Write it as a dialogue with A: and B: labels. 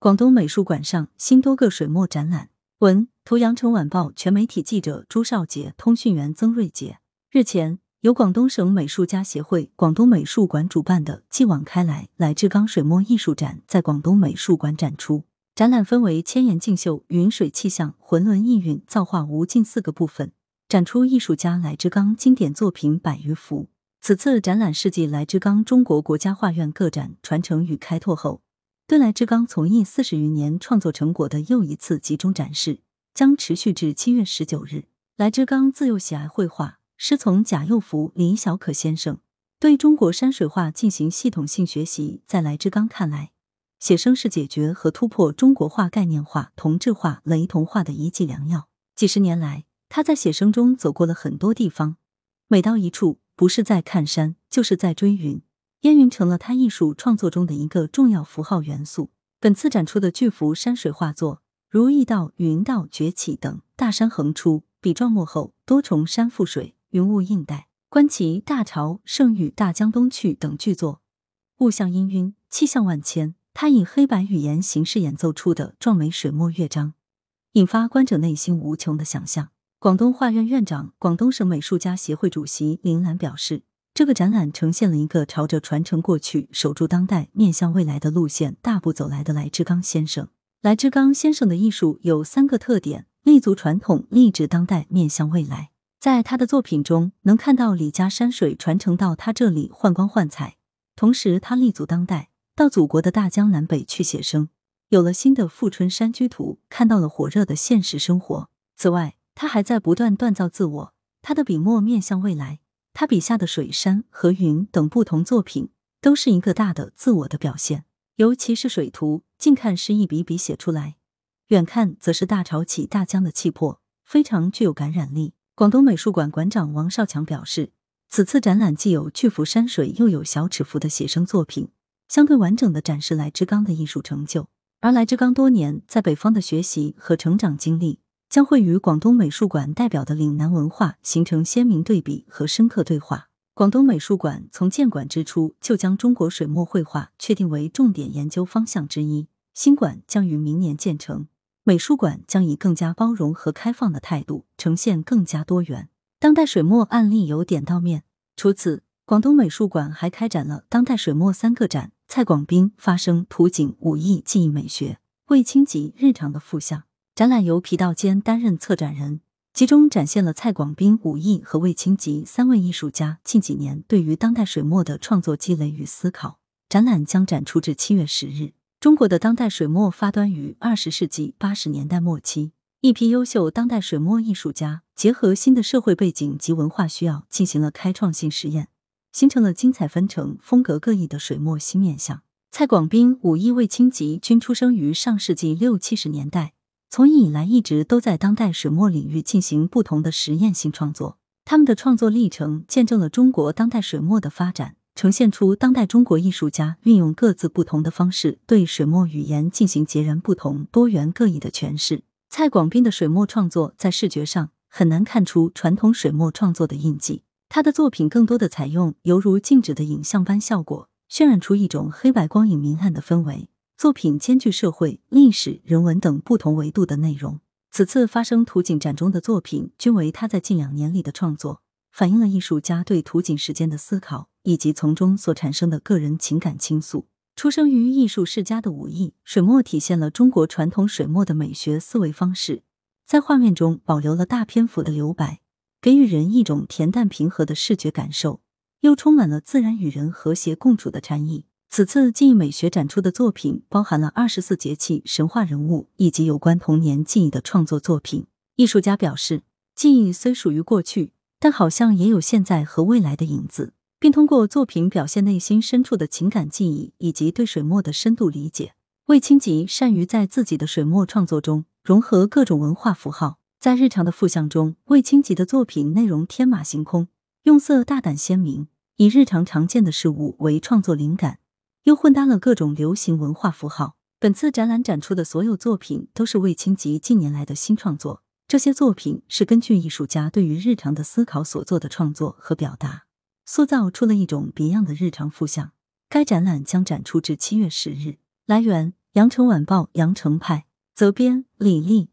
A: 广东美术馆上新多个水墨展览。文图：羊城晚报全媒体记者朱少杰，通讯员曾瑞杰。日前，由广东省美术家协会广东美术馆主办的“继往开来，来之刚”水墨艺术展在广东美术馆展出。展览分为千岩竞秀、云水气象、浑沦意蕴、造化无尽四个部分，展出艺术家来之刚经典作品百余幅。此次展览是继来之刚中国国家画院个展传承与开拓后，对来之刚从艺四十余年创作成果的又一次集中展示，将持续至七月十九日。来之刚自幼喜爱绘画，师从贾佑福、李小可先生，对中国山水画进行系统性学习。在来之刚看来，写生是解决和突破中国画概念化、同质化、雷同化的一剂良药。几十年来，他在写生中走过了很多地方，每到一处。不是在看山，就是在追云。烟云成了他艺术创作中的一个重要符号元素。本次展出的巨幅山水画作，如“驿道”“云道”“崛起”等，大山横出，笔状墨厚，多重山覆水，云雾映带。观其“大潮”“盛誉”“大江东去”等巨作，物象氤氲，气象万千。他以黑白语言形式演奏出的壮美水墨乐章，引发观者内心无穷的想象。广东画院院长、广东省美术家协会主席林兰表示，这个展览呈现了一个朝着传承过去、守住当代、面向未来的路线大步走来的来之刚先生。来之刚先生的艺术有三个特点：立足传统、立志当代、面向未来。在他的作品中，能看到李家山水传承到他这里换光换彩，同时他立足当代，到祖国的大江南北去写生，有了新的《富春山居图》，看到了火热的现实生活。此外，他还在不断锻造自我，他的笔墨面向未来，他笔下的水、山和云等不同作品，都是一个大的自我的表现。尤其是水图，近看是一笔笔写出来，远看则是大潮起大江的气魄，非常具有感染力。广东美术馆馆长王少强表示，此次展览既有巨幅山水，又有小尺幅的写生作品，相对完整的展示来之刚的艺术成就。而来之刚多年在北方的学习和成长经历。将会与广东美术馆代表的岭南文化形成鲜明对比和深刻对话。广东美术馆从建馆之初就将中国水墨绘画确定为重点研究方向之一。新馆将于明年建成，美术馆将以更加包容和开放的态度呈现更加多元当代水墨案例，由点到面。除此，广东美术馆还开展了当代水墨三个展：蔡广斌发生图景、武艺、技艺美学；魏清吉日常的复像。展览由皮道坚担任策展人，集中展现了蔡广斌、武艺和魏清吉三位艺术家近几年对于当代水墨的创作积累与思考。展览将展出至七月十日。中国的当代水墨发端于二十世纪八十年代末期，一批优秀当代水墨艺术家结合新的社会背景及文化需要，进行了开创性实验，形成了精彩纷呈、风格各异的水墨新面相。蔡广斌、武艺、魏清吉均出生于上世纪六七十年代。从艺以来，一直都在当代水墨领域进行不同的实验性创作。他们的创作历程见证了中国当代水墨的发展，呈现出当代中国艺术家运用各自不同的方式，对水墨语言进行截然不同、多元各异的诠释。蔡广斌的水墨创作在视觉上很难看出传统水墨创作的印记，他的作品更多的采用犹如静止的影像般效果，渲染出一种黑白光影明暗的氛围。作品兼具社会、历史、人文等不同维度的内容。此次发生图景展中的作品，均为他在近两年里的创作，反映了艺术家对图景时间的思考，以及从中所产生的个人情感倾诉。出生于艺术世家的武艺，水墨体现了中国传统水墨的美学思维方式，在画面中保留了大篇幅的留白，给予人一种恬淡平和的视觉感受，又充满了自然与人和谐共处的禅意。此次记忆美学展出的作品包含了二十四节气、神话人物以及有关童年记忆的创作作品。艺术家表示，记忆虽属于过去，但好像也有现在和未来的影子，并通过作品表现内心深处的情感记忆以及对水墨的深度理解。魏清吉善于在自己的水墨创作中融合各种文化符号，在日常的复像中，魏清吉的作品内容天马行空，用色大胆鲜明，以日常常见的事物为创作灵感。又混搭了各种流行文化符号。本次展览展出的所有作品都是魏清吉近年来的新创作，这些作品是根据艺术家对于日常的思考所做的创作和表达，塑造出了一种别样的日常复像。该展览将展出至七月十日。来源：羊城晚报羊城派责编李丽。